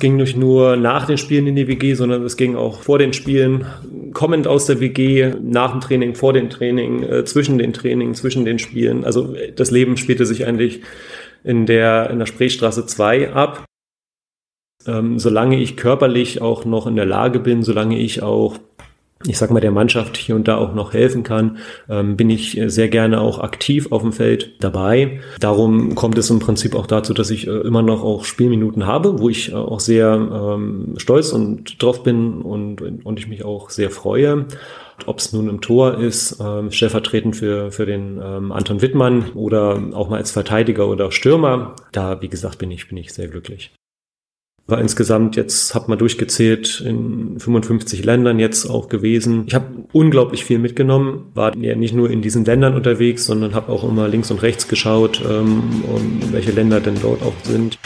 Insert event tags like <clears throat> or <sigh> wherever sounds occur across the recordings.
ging nicht nur nach den Spielen in die WG, sondern es ging auch vor den Spielen, kommend aus der WG, nach dem Training, vor dem Training, äh, zwischen den Trainings, zwischen den Spielen. Also das Leben spielte sich eigentlich in der, in der Spreestraße 2 ab. Ähm, solange ich körperlich auch noch in der Lage bin, solange ich auch ich sag mal, der Mannschaft hier und da auch noch helfen kann, ähm, bin ich sehr gerne auch aktiv auf dem Feld dabei. Darum kommt es im Prinzip auch dazu, dass ich äh, immer noch auch Spielminuten habe, wo ich äh, auch sehr ähm, stolz und drauf bin und, und ich mich auch sehr freue. Ob es nun im Tor ist, ähm, stellvertretend für, für den ähm, Anton Wittmann oder auch mal als Verteidiger oder Stürmer, da, wie gesagt, bin ich, bin ich sehr glücklich. War insgesamt jetzt, hat man durchgezählt, in 55 Ländern jetzt auch gewesen. Ich habe unglaublich viel mitgenommen, war ja nicht nur in diesen Ländern unterwegs, sondern habe auch immer links und rechts geschaut, ähm, um welche Länder denn dort auch sind.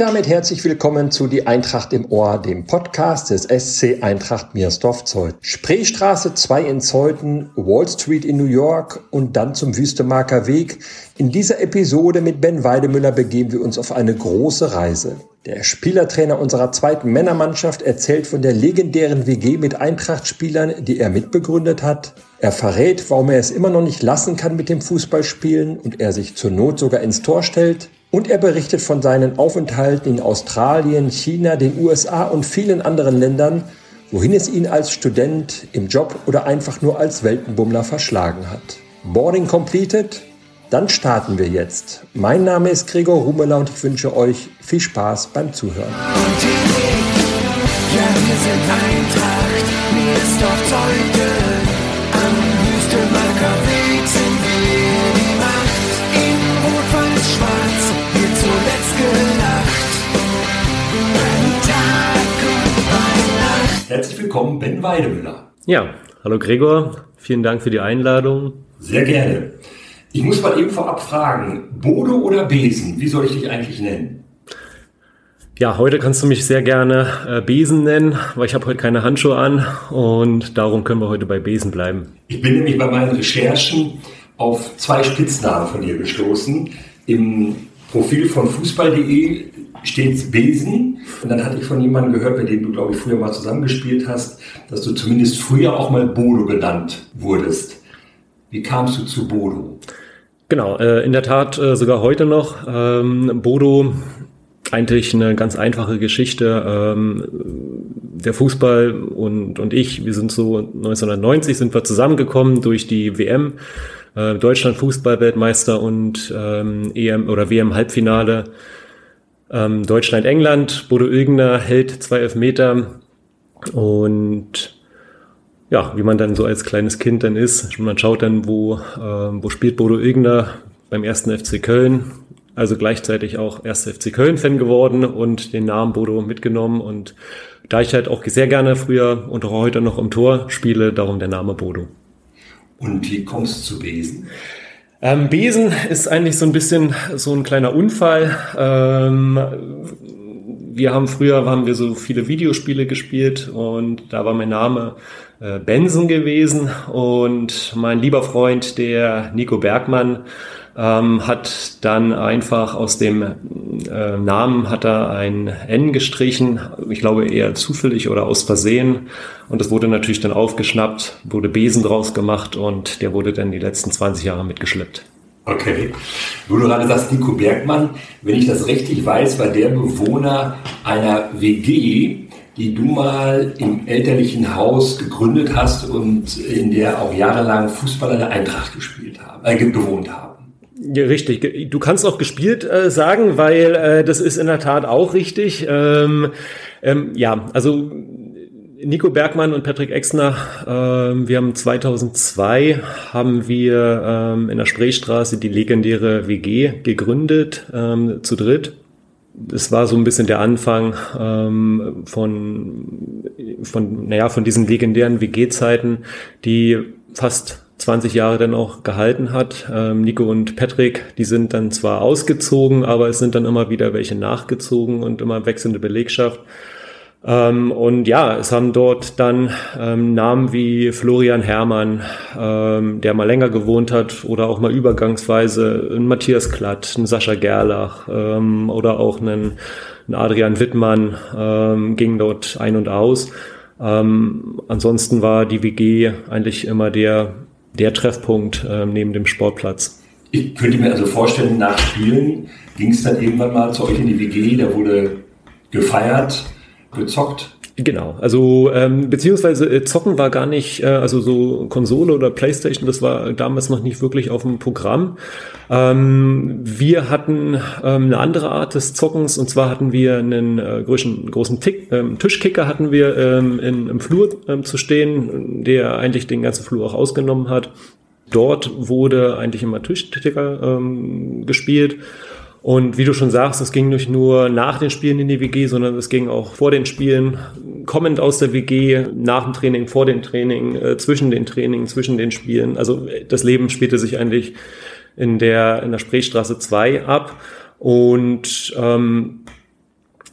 Damit herzlich willkommen zu Die Eintracht im Ohr, dem Podcast des SC Eintracht Miersdorf-Zeuthen. Spreestraße 2 in Zeuthen, Wall Street in New York und dann zum Wüstemarker Weg. In dieser Episode mit Ben Weidemüller begeben wir uns auf eine große Reise. Der Spielertrainer unserer zweiten Männermannschaft erzählt von der legendären WG mit Eintracht-Spielern, die er mitbegründet hat. Er verrät, warum er es immer noch nicht lassen kann mit dem Fußballspielen und er sich zur Not sogar ins Tor stellt. Und er berichtet von seinen Aufenthalten in Australien, China, den USA und vielen anderen Ländern, wohin es ihn als Student, im Job oder einfach nur als Weltenbummler verschlagen hat. Boarding completed? Dann starten wir jetzt. Mein Name ist Gregor Rumeler und ich wünsche euch viel Spaß beim Zuhören. Ja, wir sind Eintracht, mir ist doch. Willkommen, Ben Weidemüller. Ja, hallo Gregor, vielen Dank für die Einladung. Sehr gerne. Ich muss mal eben vorab fragen, Bodo oder Besen, wie soll ich dich eigentlich nennen? Ja, heute kannst du mich sehr gerne äh, Besen nennen, weil ich habe heute keine Handschuhe an und darum können wir heute bei Besen bleiben. Ich bin nämlich bei meinen Recherchen auf zwei Spitznamen von dir gestoßen. Im Profil von fußball.de steht Besen. Und dann hatte ich von jemandem gehört, bei dem du, glaube ich, früher mal zusammengespielt hast, dass du zumindest früher auch mal Bodo genannt wurdest. Wie kamst du zu Bodo? Genau, äh, in der Tat äh, sogar heute noch. Ähm, Bodo, eigentlich eine ganz einfache Geschichte. Ähm, der Fußball und, und ich, wir sind so 1990 sind wir zusammengekommen durch die WM. Äh, Deutschland Fußballweltmeister und ähm, EM oder WM Ähm, Deutschland-England, Bodo Ilgner hält zwei Elfmeter. Und ja, wie man dann so als kleines Kind dann ist, man schaut dann, wo, äh, wo spielt Bodo Ilgner beim ersten FC Köln, also gleichzeitig auch erster FC Köln-Fan geworden und den Namen Bodo mitgenommen. Und da ich halt auch sehr gerne früher und auch heute noch im Tor spiele, darum der Name Bodo. Und wie kommst du zu Besen? Ähm, Besen ist eigentlich so ein bisschen so ein kleiner Unfall. Ähm, wir haben früher haben wir so viele Videospiele gespielt und da war mein Name äh, Benson gewesen und mein lieber Freund, der Nico Bergmann, ähm, hat dann einfach aus dem äh, Namen hat er ein N gestrichen, ich glaube eher zufällig oder aus Versehen. Und das wurde natürlich dann aufgeschnappt, wurde Besen draus gemacht und der wurde dann die letzten 20 Jahre mitgeschleppt. Okay. Wo du gerade sagst, Nico Bergmann, wenn ich das richtig weiß, war der Bewohner einer WG, die du mal im elterlichen Haus gegründet hast und in der auch jahrelang Fußballer der Eintracht gespielt haben, äh, gewohnt haben. Ja, richtig. Du kannst auch gespielt äh, sagen, weil äh, das ist in der Tat auch richtig. Ähm, ähm, ja, also Nico Bergmann und Patrick Exner, ähm, wir haben 2002 haben wir ähm, in der Spreestraße die legendäre WG gegründet, ähm, zu dritt. Das war so ein bisschen der Anfang ähm, von, von, naja, von diesen legendären WG-Zeiten, die fast 20 Jahre dann auch gehalten hat. Ähm, Nico und Patrick, die sind dann zwar ausgezogen, aber es sind dann immer wieder welche nachgezogen und immer wechselnde Belegschaft. Ähm, und ja, es haben dort dann ähm, Namen wie Florian Herrmann, ähm, der mal länger gewohnt hat, oder auch mal übergangsweise ein Matthias Klatt, ein Sascha Gerlach ähm, oder auch einen, einen Adrian Wittmann ähm, ging dort ein und aus. Ähm, ansonsten war die WG eigentlich immer der, der Treffpunkt neben dem Sportplatz. Ich könnte mir also vorstellen, nach Spielen ging es dann irgendwann mal zu euch in die WG, da wurde gefeiert gezockt? Genau, also ähm, beziehungsweise äh, zocken war gar nicht, äh, also so Konsole oder Playstation, das war damals noch nicht wirklich auf dem Programm. Ähm, wir hatten ähm, eine andere Art des Zockens und zwar hatten wir einen äh, großen, großen Tick, ähm, Tischkicker hatten wir ähm, in, im Flur ähm, zu stehen, der eigentlich den ganzen Flur auch ausgenommen hat. Dort wurde eigentlich immer Tischkicker ähm, gespielt. Und wie du schon sagst, es ging nicht nur nach den Spielen in die WG, sondern es ging auch vor den Spielen, kommend aus der WG, nach dem Training, vor dem Training, äh, zwischen den Trainings, zwischen den Spielen. Also das Leben spielte sich eigentlich in der, in der Spreestraße 2 ab. Und ähm,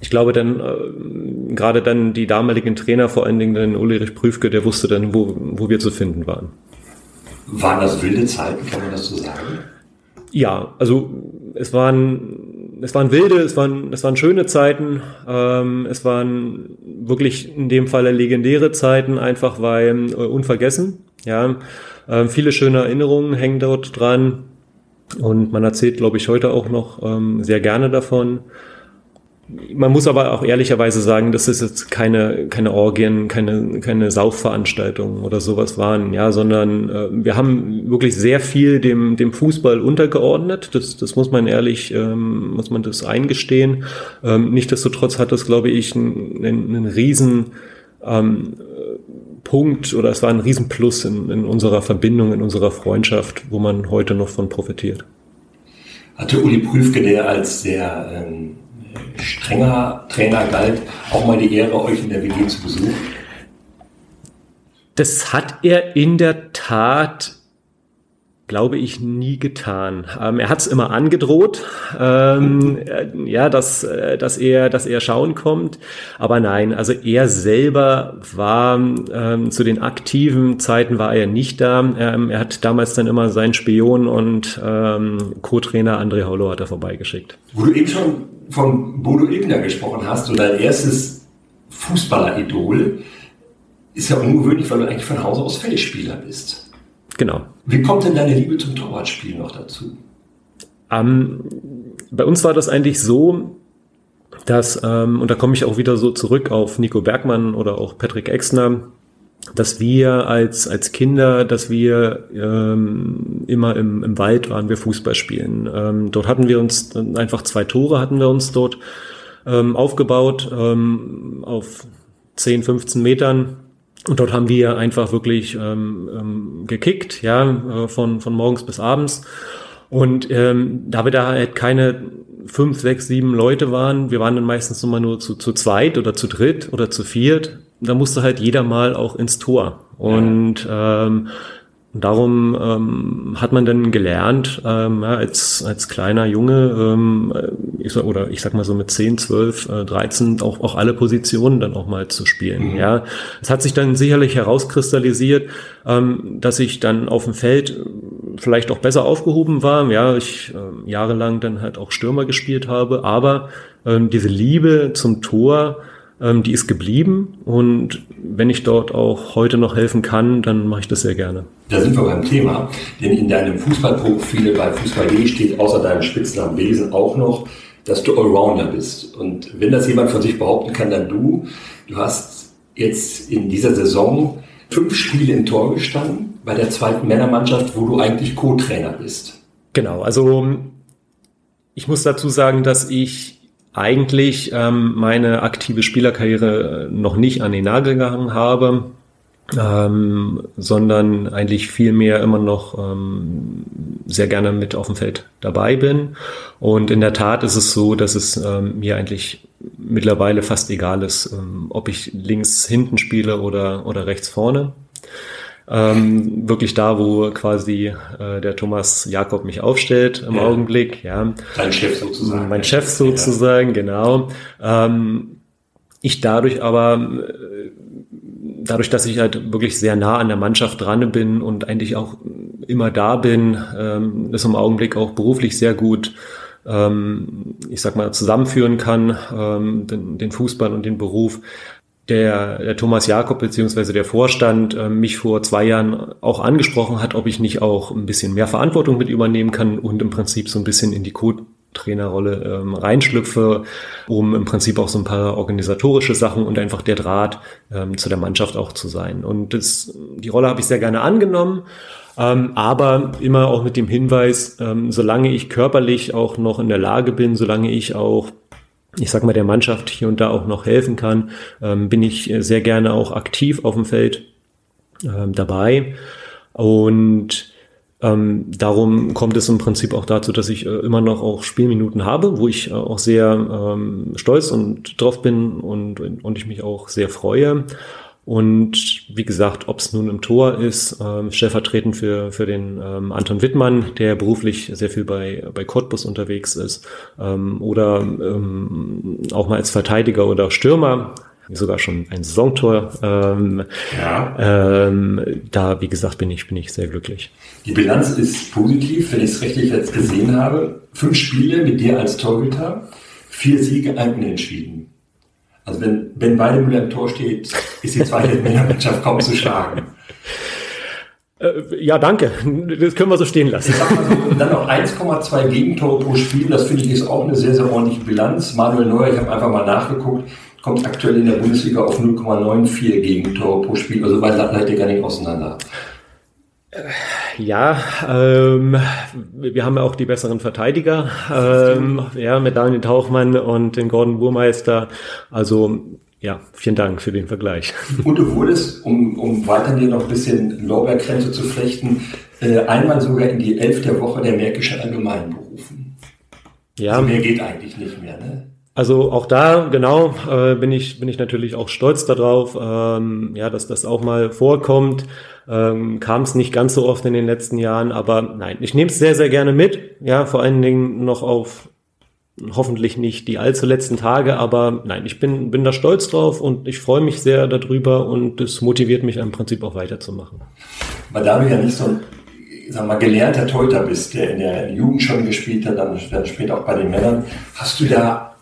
ich glaube dann, äh, gerade dann die damaligen Trainer, vor allen Dingen dann Ulrich Prüfke, der wusste dann, wo, wo wir zu finden waren. Waren das wilde Zeiten, kann man das so sagen? Ja, also es waren, es waren wilde, es waren, es waren schöne Zeiten. Ähm, es waren wirklich in dem Falle legendäre Zeiten, einfach weil äh, unvergessen. Ja, ähm, viele schöne Erinnerungen hängen dort dran. Und man erzählt, glaube ich, heute auch noch ähm, sehr gerne davon. Man muss aber auch ehrlicherweise sagen, dass es jetzt keine, keine Orgien, keine, keine Saufveranstaltungen oder sowas waren, ja, sondern äh, wir haben wirklich sehr viel dem, dem Fußball untergeordnet. Das, das muss man ehrlich, ähm, muss man das eingestehen. Ähm, Nichtsdestotrotz hat das, glaube ich, einen, einen riesen ähm, Punkt oder es war ein Riesenplus in, in unserer Verbindung, in unserer Freundschaft, wo man heute noch von profitiert. Hatte Uli Prüfke, der als sehr ähm strenger Trainer galt, auch mal die Ehre, euch in der WG zu besuchen? Das hat er in der Tat glaube ich, nie getan. Ähm, er hat es immer angedroht, ähm, äh, ja, dass, äh, dass, er, dass er schauen kommt. Aber nein, also er selber war ähm, zu den aktiven Zeiten war er nicht da. Ähm, er hat damals dann immer seinen Spion und ähm, Co-Trainer André Hollow hat er vorbeigeschickt. Wo du eben schon von Bodo Ilgner gesprochen hast, und dein erstes Fußballer-Idol, ist ja ungewöhnlich, weil du eigentlich von Hause aus Feldspieler bist. Genau. Wie kommt denn deine Liebe zum Torwartspiel noch dazu? Ähm, bei uns war das eigentlich so, dass, ähm, und da komme ich auch wieder so zurück auf Nico Bergmann oder auch Patrick Exner, dass wir als, als Kinder, dass wir ähm, immer im, im Wald waren, wir Fußball spielen. Ähm, dort hatten wir uns einfach zwei Tore hatten wir uns dort ähm, aufgebaut ähm, auf 10, 15 Metern und dort haben wir einfach wirklich ähm, ähm, gekickt, ja, äh, von, von morgens bis abends. Und ähm, da wir da halt keine fünf, sechs, sieben Leute waren, wir waren dann meistens immer nur zu, zu zweit oder zu dritt oder zu viert, da musste halt jeder mal auch ins Tor. Und ähm, und darum ähm, hat man dann gelernt, ähm, ja, als, als kleiner Junge, ähm, ich sag, oder ich sag mal so mit 10, 12, äh, 13, auch, auch alle Positionen dann auch mal zu spielen. Mhm. Ja, Es hat sich dann sicherlich herauskristallisiert, ähm, dass ich dann auf dem Feld vielleicht auch besser aufgehoben war. Ja, ich äh, jahrelang dann halt auch Stürmer gespielt habe, aber ähm, diese Liebe zum Tor, ähm, die ist geblieben und wenn ich dort auch heute noch helfen kann, dann mache ich das sehr gerne. Da sind wir beim Thema, denn in deinem Fußballprofil bei Fußball.de steht außer deinem Spitznamen Besen auch noch, dass du Allrounder bist. Und wenn das jemand von sich behaupten kann, dann du. Du hast jetzt in dieser Saison fünf Spiele im Tor gestanden bei der zweiten Männermannschaft, wo du eigentlich Co-Trainer bist. Genau, also ich muss dazu sagen, dass ich eigentlich ähm, meine aktive Spielerkarriere noch nicht an den Nagel gehangen habe, ähm, sondern eigentlich viel mehr immer noch ähm, sehr gerne mit auf dem Feld dabei bin. Und in der Tat ist es so, dass es ähm, mir eigentlich mittlerweile fast egal ist, ähm, ob ich links hinten spiele oder, oder rechts vorne. Ähm, wirklich da, wo quasi äh, der Thomas Jakob mich aufstellt im ja. Augenblick. Ja. Dein Chef sozusagen. Mein Chef sozusagen, ja. genau. Ähm, ich dadurch aber dadurch, dass ich halt wirklich sehr nah an der Mannschaft dran bin und eigentlich auch immer da bin, ähm, ist im Augenblick auch beruflich sehr gut, ähm, ich sag mal, zusammenführen kann, ähm, den Fußball und den Beruf. Der, der Thomas Jakob beziehungsweise der Vorstand äh, mich vor zwei Jahren auch angesprochen hat, ob ich nicht auch ein bisschen mehr Verantwortung mit übernehmen kann und im Prinzip so ein bisschen in die Code Trainerrolle ähm, reinschlüpfe, um im Prinzip auch so ein paar organisatorische Sachen und einfach der Draht ähm, zu der Mannschaft auch zu sein. Und das, die Rolle habe ich sehr gerne angenommen, ähm, aber immer auch mit dem Hinweis, ähm, solange ich körperlich auch noch in der Lage bin, solange ich auch ich sag mal, der Mannschaft hier und da auch noch helfen kann, ähm, bin ich sehr gerne auch aktiv auf dem Feld ähm, dabei. Und ähm, darum kommt es im Prinzip auch dazu, dass ich äh, immer noch auch Spielminuten habe, wo ich äh, auch sehr ähm, stolz und drauf bin und, und ich mich auch sehr freue. Und wie gesagt, ob es nun im Tor ist, ähm, stellvertretend für, für den ähm, Anton Wittmann, der beruflich sehr viel bei, bei Cottbus unterwegs ist, ähm, oder ähm, auch mal als Verteidiger oder Stürmer, sogar schon ein Saisontor. Ähm, ja. ähm, da, wie gesagt, bin ich, bin ich sehr glücklich. Die Bilanz ist positiv, wenn ich es richtig jetzt gesehen habe. Fünf Spiele mit dir als Torhüter, vier Siege, ein Unentschieden. Also wenn Ben Weidemüller im Tor steht, ist die zweite <laughs> Männermannschaft kaum zu schlagen. Äh, ja, danke. Das können wir so stehen lassen. So, dann noch 1,2 Gegentore pro Spiel. Das finde ich ist auch eine sehr, sehr ordentliche Bilanz. Manuel Neuer, ich habe einfach mal nachgeguckt, kommt aktuell in der Bundesliga auf 0,94 Gegentore pro Spiel. Also weit seid ihr gar nicht auseinander. Ja, ähm, wir haben ja auch die besseren Verteidiger, ähm, ja, mit Daniel Tauchmann und den Gordon Burmeister. Also ja, vielen Dank für den Vergleich. Und du wurdest, um, um weiter dir noch ein bisschen Lorbeerkränze zu flechten, äh, einmal sogar in die Elf der Woche der Märkischen Allgemeinen berufen. Ja. Also mehr geht eigentlich nicht mehr, ne? Also auch da, genau, äh, bin ich bin ich natürlich auch stolz darauf, ähm, ja, dass das auch mal vorkommt. Ähm, Kam es nicht ganz so oft in den letzten Jahren, aber nein, ich nehme es sehr sehr gerne mit. Ja, vor allen Dingen noch auf hoffentlich nicht die allzu letzten Tage, aber nein, ich bin bin da stolz drauf und ich freue mich sehr darüber und es motiviert mich im Prinzip auch weiterzumachen. Weil da du ja nicht so ein sag mal, gelernter Teuter bist, der in der Jugend schon gespielt hat, dann, dann später auch bei den Männern, hast du da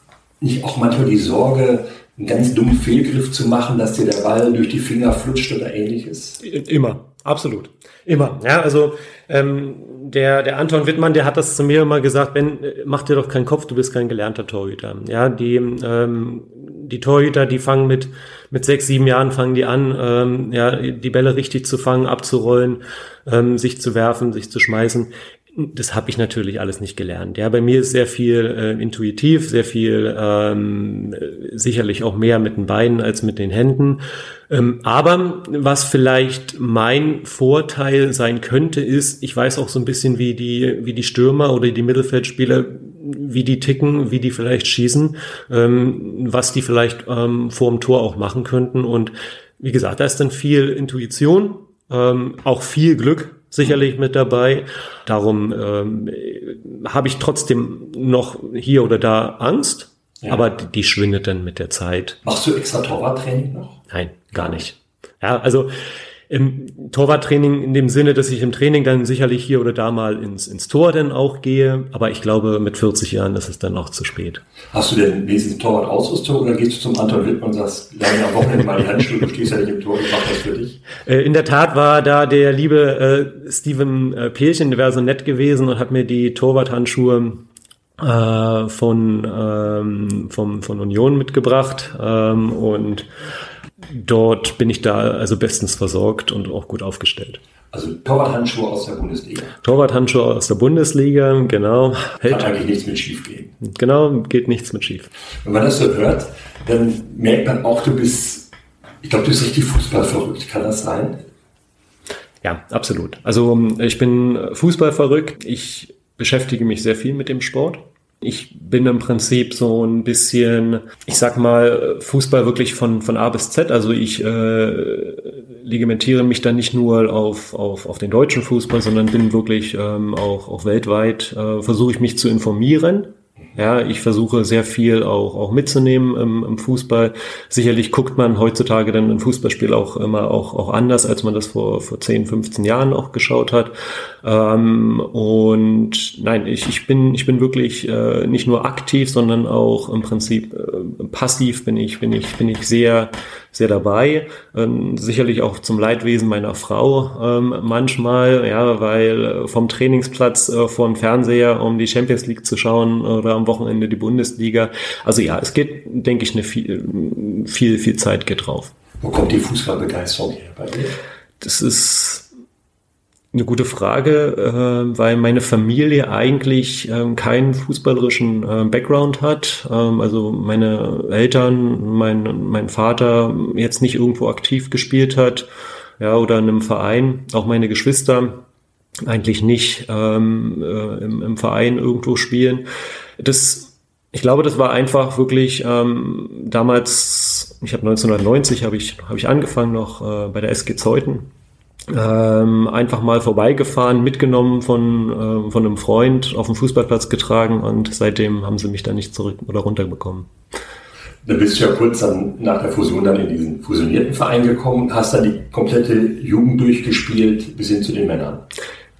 nicht auch manchmal die Sorge, einen ganz dummen Fehlgriff zu machen, dass dir der Ball durch die Finger flutscht oder ähnliches? Immer, absolut. Immer. Ja, also ähm, der, der Anton Wittmann, der hat das zu mir immer gesagt, Ben, mach dir doch keinen Kopf, du bist kein gelernter Torhüter. Ja, die, ähm, die Torhüter, die fangen mit, mit sechs, sieben Jahren fangen die an, ähm, ja, die Bälle richtig zu fangen, abzurollen, ähm, sich zu werfen, sich zu schmeißen das habe ich natürlich alles nicht gelernt. Ja, bei mir ist sehr viel äh, intuitiv, sehr viel ähm, sicherlich auch mehr mit den Beinen als mit den Händen. Ähm, aber was vielleicht mein Vorteil sein könnte, ist, ich weiß auch so ein bisschen, wie die, wie die Stürmer oder die Mittelfeldspieler, wie die ticken, wie die vielleicht schießen, ähm, was die vielleicht ähm, vor dem Tor auch machen könnten. Und wie gesagt, da ist dann viel Intuition, ähm, auch viel Glück sicherlich mit dabei. Darum ähm, habe ich trotzdem noch hier oder da Angst, ja. aber die, die, schwindet dann mit der Zeit. Machst du extra Torwarttraining noch? Nein, gar nicht. Ja, also im Torwarttraining in dem Sinne, dass ich im Training dann sicherlich hier oder da mal ins, ins Tor dann auch gehe. Aber ich glaube, mit 40 Jahren ist es dann auch zu spät. Hast du denn wenigstens Torwart-Ausrüstung oder gehst du zum Anton Wittmann und sagst, lerne am Wochenende mal die Handschuhe, du stehst ja nicht im Tor, ich mach das für dich? Äh, in der Tat war da der liebe äh, Steven äh, Peelchen, der wäre so nett gewesen und hat mir die Torwart-Handschuhe äh, von, ähm, vom, von Union mitgebracht ähm, und dort bin ich da also bestens versorgt und auch gut aufgestellt. Also Torwarthandschuhe aus der Bundesliga. Torwarthandschuhe aus der Bundesliga, genau. Hält. Kann eigentlich nichts mit schief gehen. Genau, geht nichts mit schief. Wenn man das so hört, dann merkt man auch, du bist, ich glaube, du bist richtig fußballverrückt. Kann das sein? Ja, absolut. Also ich bin Fußballverrückt. Ich beschäftige mich sehr viel mit dem Sport. Ich bin im Prinzip so ein bisschen, ich sag mal, Fußball wirklich von, von A bis Z. Also ich äh, legimentiere mich dann nicht nur auf, auf, auf den deutschen Fußball, sondern bin wirklich ähm, auch, auch weltweit, äh, versuche ich mich zu informieren ja, ich versuche sehr viel auch, auch mitzunehmen im, im Fußball. Sicherlich guckt man heutzutage dann ein Fußballspiel auch immer auch, auch anders, als man das vor, vor 10, 15 Jahren auch geschaut hat. Ähm, und nein, ich, ich, bin, ich bin wirklich äh, nicht nur aktiv, sondern auch im Prinzip äh, passiv bin ich, bin ich, bin ich sehr, sehr dabei. Ähm, sicherlich auch zum Leidwesen meiner Frau ähm, manchmal, ja, weil vom Trainingsplatz äh, vor dem Fernseher, um die Champions League zu schauen oder am Wochenende die Bundesliga. Also ja, es geht, denke ich, eine viel, viel, viel Zeit geht drauf. Wo kommt die Fußballbegeisterung her bei dir? Das ist eine gute Frage, äh, weil meine Familie eigentlich ähm, keinen fußballerischen äh, Background hat. Ähm, also meine Eltern, mein, mein Vater jetzt nicht irgendwo aktiv gespielt hat, ja, oder in einem Verein. Auch meine Geschwister eigentlich nicht ähm, äh, im, im Verein irgendwo spielen. Das, ich glaube, das war einfach wirklich ähm, damals. Ich habe 1990 habe ich habe ich angefangen noch äh, bei der SG Zeuthen ähm, einfach mal vorbeigefahren, mitgenommen von, äh, von einem Freund, auf den Fußballplatz getragen und seitdem haben sie mich da nicht zurück oder runterbekommen. Da bist du ja kurz dann nach der Fusion dann in diesen fusionierten Verein gekommen, hast dann die komplette Jugend durchgespielt bis hin zu den Männern.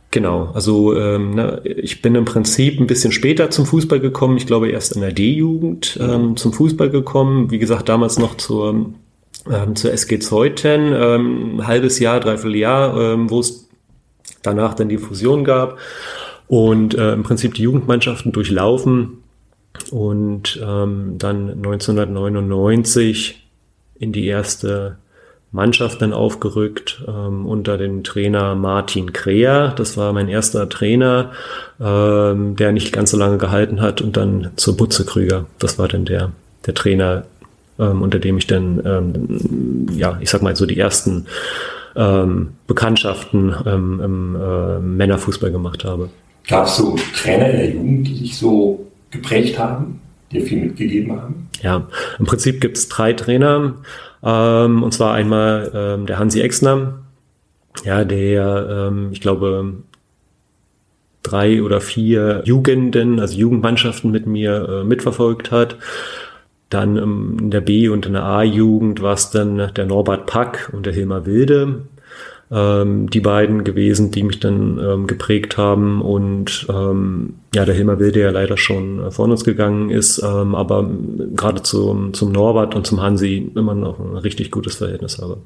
Genau, also ähm, ich bin im Prinzip ein bisschen später zum Fußball gekommen. Ich glaube erst in der D-Jugend ähm, zum Fußball gekommen. Wie gesagt, damals noch zur ähm, zur SG Zeuthen, ähm, ein halbes Jahr, dreiviertel Jahr, ähm, wo es danach dann die Fusion gab und äh, im Prinzip die Jugendmannschaften durchlaufen und ähm, dann 1999 in die erste Mannschaft dann aufgerückt ähm, unter dem Trainer Martin Kreher. Das war mein erster Trainer, ähm, der nicht ganz so lange gehalten hat und dann zur Butze Krüger. Das war dann der, der Trainer, ähm, unter dem ich dann, ähm, ja, ich sag mal so die ersten ähm, Bekanntschaften ähm, im äh, Männerfußball gemacht habe. Gab es so Trainer in der Jugend, die dich so geprägt haben, dir viel mitgegeben haben? Ja, im Prinzip gibt es drei Trainer. Ähm, und zwar einmal ähm, der Hansi Exner, ja, der, ähm, ich glaube, drei oder vier Jugenden, also Jugendmannschaften mit mir äh, mitverfolgt hat. Dann in der B- und in der A-Jugend war es dann der Norbert Pack und der Hilmar Wilde. Ähm, die beiden gewesen, die mich dann ähm, geprägt haben und ähm, ja, der Hilmar Wilde ja leider schon äh, von uns gegangen ist, ähm, aber gerade zum, zum Norbert und zum Hansi immer noch ein richtig gutes Verhältnis habe.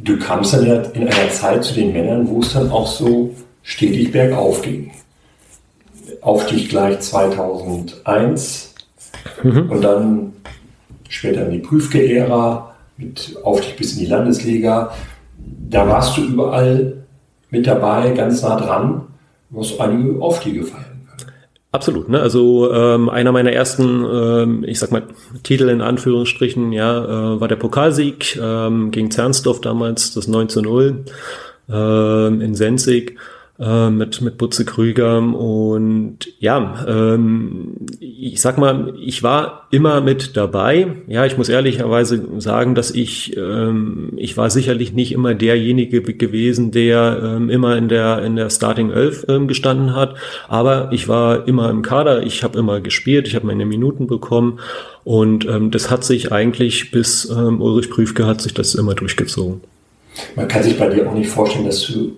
Du kamst dann in einer Zeit zu den Männern, wo es dann auch so stetig bergauf ging. Aufstieg gleich 2001, Mhm. Und dann später in die Prüfke-Ära mit Aufstieg bis in die Landesliga. Da warst du überall mit dabei, ganz nah dran. Du hast einige Aufstiege feiern. Absolut, ne? Also ähm, einer meiner ersten, ähm, ich sag mal, Titel in Anführungsstrichen, ja, äh, war der Pokalsieg ähm, gegen Zernsdorf damals, das 9 zu 0 ähm, in Sensig äh, mit, mit Butze Krüger. Und ja, ähm, ich sag mal, ich war immer mit dabei. Ja, ich muss ehrlicherweise sagen, dass ich, ähm, ich war sicherlich nicht immer derjenige gewesen, der ähm, immer in der, in der Starting 11 ähm, gestanden hat. Aber ich war immer im Kader, ich habe immer gespielt, ich habe meine Minuten bekommen. Und ähm, das hat sich eigentlich bis ähm, Ulrich Prüfke hat sich das immer durchgezogen. Man kann sich bei dir auch nicht vorstellen, dass du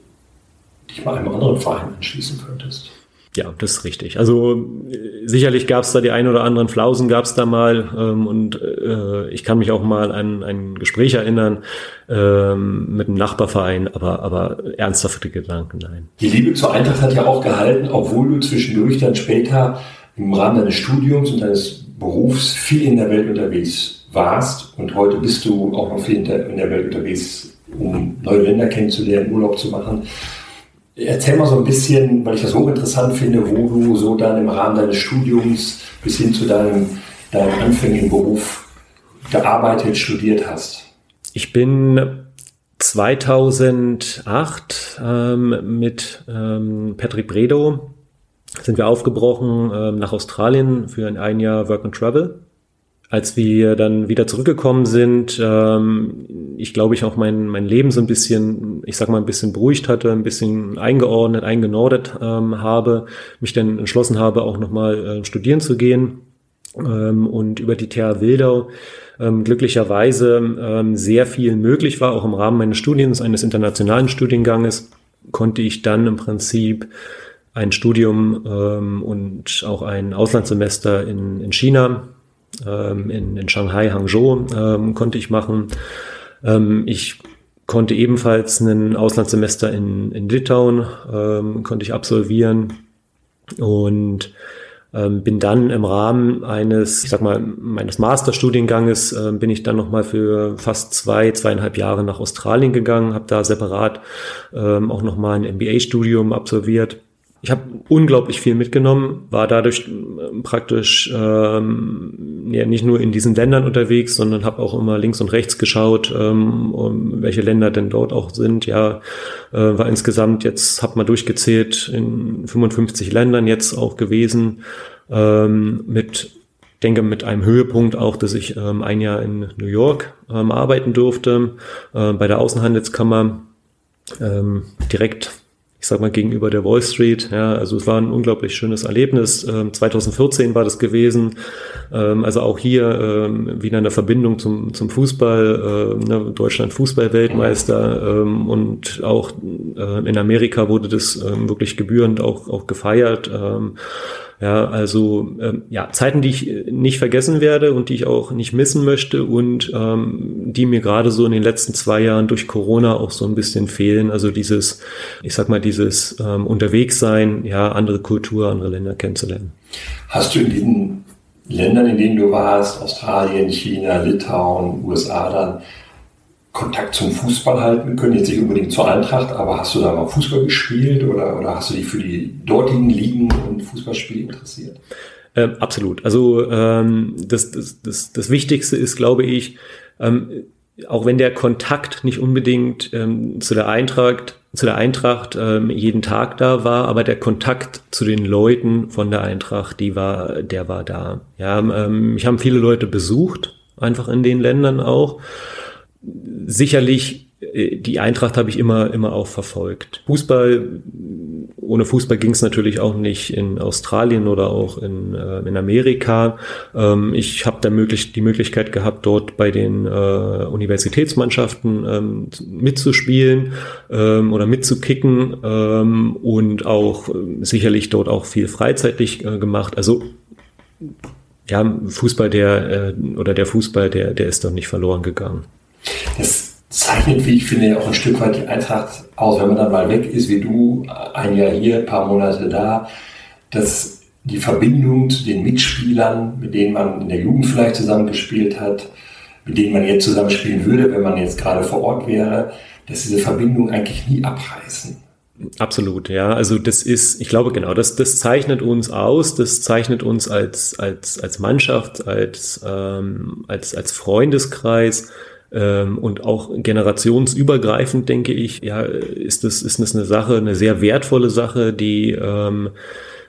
dich mal einem anderen Verein anschließen könntest. Ja, das ist richtig. Also sicherlich gab es da die ein oder anderen Flausen, gab es da mal. Ähm, und äh, ich kann mich auch mal an ein Gespräch erinnern ähm, mit einem Nachbarverein, aber, aber ernsthafte Gedanken, nein. Die Liebe zur Eintracht hat ja auch gehalten, obwohl du zwischendurch dann später im Rahmen deines Studiums und deines Berufs viel in der Welt unterwegs warst. Und heute bist du auch noch viel in der, in der Welt unterwegs, um neue Länder kennenzulernen, Urlaub zu machen. Erzähl mal so ein bisschen, weil ich das hochinteressant finde, wo du so dann im Rahmen deines Studiums bis hin zu deinem, deinem anfänglichen Beruf gearbeitet, studiert hast. Ich bin 2008 ähm, mit ähm, Patrick Bredow sind wir aufgebrochen äh, nach Australien für ein, ein Jahr Work and Travel. Als wir dann wieder zurückgekommen sind, ähm, ich glaube, ich auch mein, mein Leben so ein bisschen, ich sag mal, ein bisschen beruhigt hatte, ein bisschen eingeordnet, eingenordet ähm, habe, mich dann entschlossen habe, auch nochmal äh, studieren zu gehen ähm, und über die TH Wildau ähm, glücklicherweise ähm, sehr viel möglich war, auch im Rahmen meines Studiums, eines internationalen Studienganges, konnte ich dann im Prinzip ein Studium ähm, und auch ein Auslandssemester in, in China, ähm, in, in Shanghai, Hangzhou ähm, konnte ich machen. Ähm, ich konnte ebenfalls ein Auslandssemester in, in Litauen, ähm, konnte ich absolvieren und ähm, bin dann im Rahmen eines, ich sag mal, meines Masterstudienganges äh, bin ich dann nochmal für fast zwei, zweieinhalb Jahre nach Australien gegangen, habe da separat ähm, auch nochmal ein MBA-Studium absolviert. Ich habe unglaublich viel mitgenommen, war dadurch äh, praktisch ähm, ja, nicht nur in diesen Ländern unterwegs, sondern habe auch immer links und rechts geschaut, ähm, um welche Länder denn dort auch sind. Ja, äh, war insgesamt jetzt, habe mal durchgezählt, in 55 Ländern jetzt auch gewesen ähm, mit denke mit einem Höhepunkt auch, dass ich ähm, ein Jahr in New York ähm, arbeiten durfte, äh, bei der Außenhandelskammer, ähm, direkt, ich sag mal, gegenüber der Wall Street. Ja, also es war ein unglaublich schönes Erlebnis. Ähm, 2014 war das gewesen. Ähm, also auch hier ähm, wieder eine Verbindung zum, zum Fußball, ne, Deutschland Fußballweltmeister ähm, und auch äh, in Amerika wurde das ähm, wirklich gebührend auch, auch gefeiert. Ja, also ähm, ja, Zeiten, die ich äh, nicht vergessen werde und die ich auch nicht missen möchte und ähm, die mir gerade so in den letzten zwei Jahren durch Corona auch so ein bisschen fehlen. Also dieses, ich sag mal, dieses ähm, Unterwegssein, ja, andere Kultur, andere Länder kennenzulernen. Hast du in diesen Ländern, in denen du warst, Australien, China, Litauen, USA dann, Kontakt zum Fußball halten können, jetzt nicht unbedingt zur Eintracht, aber hast du da mal Fußball gespielt oder, oder hast du dich für die dortigen Ligen und Fußballspiele interessiert? Ähm, absolut. Also ähm, das, das, das, das Wichtigste ist, glaube ich, ähm, auch wenn der Kontakt nicht unbedingt ähm, zu der Eintracht, zu der Eintracht ähm, jeden Tag da war, aber der Kontakt zu den Leuten von der Eintracht, die war, der war da. Ja, ähm, ich habe viele Leute besucht, einfach in den Ländern auch sicherlich äh, die Eintracht habe ich immer, immer auch verfolgt. Fußball, ohne Fußball ging es natürlich auch nicht in Australien oder auch in, äh, in Amerika. Ähm, ich habe da möglich, die Möglichkeit gehabt, dort bei den äh, Universitätsmannschaften ähm, mitzuspielen ähm, oder mitzukicken ähm, und auch äh, sicherlich dort auch viel freizeitlich äh, gemacht. Also ja, Fußball, der äh, oder der Fußball, der, der ist doch nicht verloren gegangen. Das zeichnet, wie ich finde, auch ein Stück weit die Eintracht aus, wenn man dann mal weg ist, wie du, ein Jahr hier, ein paar Monate da, dass die Verbindung zu den Mitspielern, mit denen man in der Jugend vielleicht zusammengespielt hat, mit denen man jetzt zusammenspielen würde, wenn man jetzt gerade vor Ort wäre, dass diese Verbindungen eigentlich nie abreißen. Absolut, ja. Also das ist, ich glaube genau, das, das zeichnet uns aus, das zeichnet uns als, als, als Mannschaft, als, ähm, als, als Freundeskreis und auch generationsübergreifend, denke ich, ja, ist das, ist das eine Sache, eine sehr wertvolle Sache, die, ähm,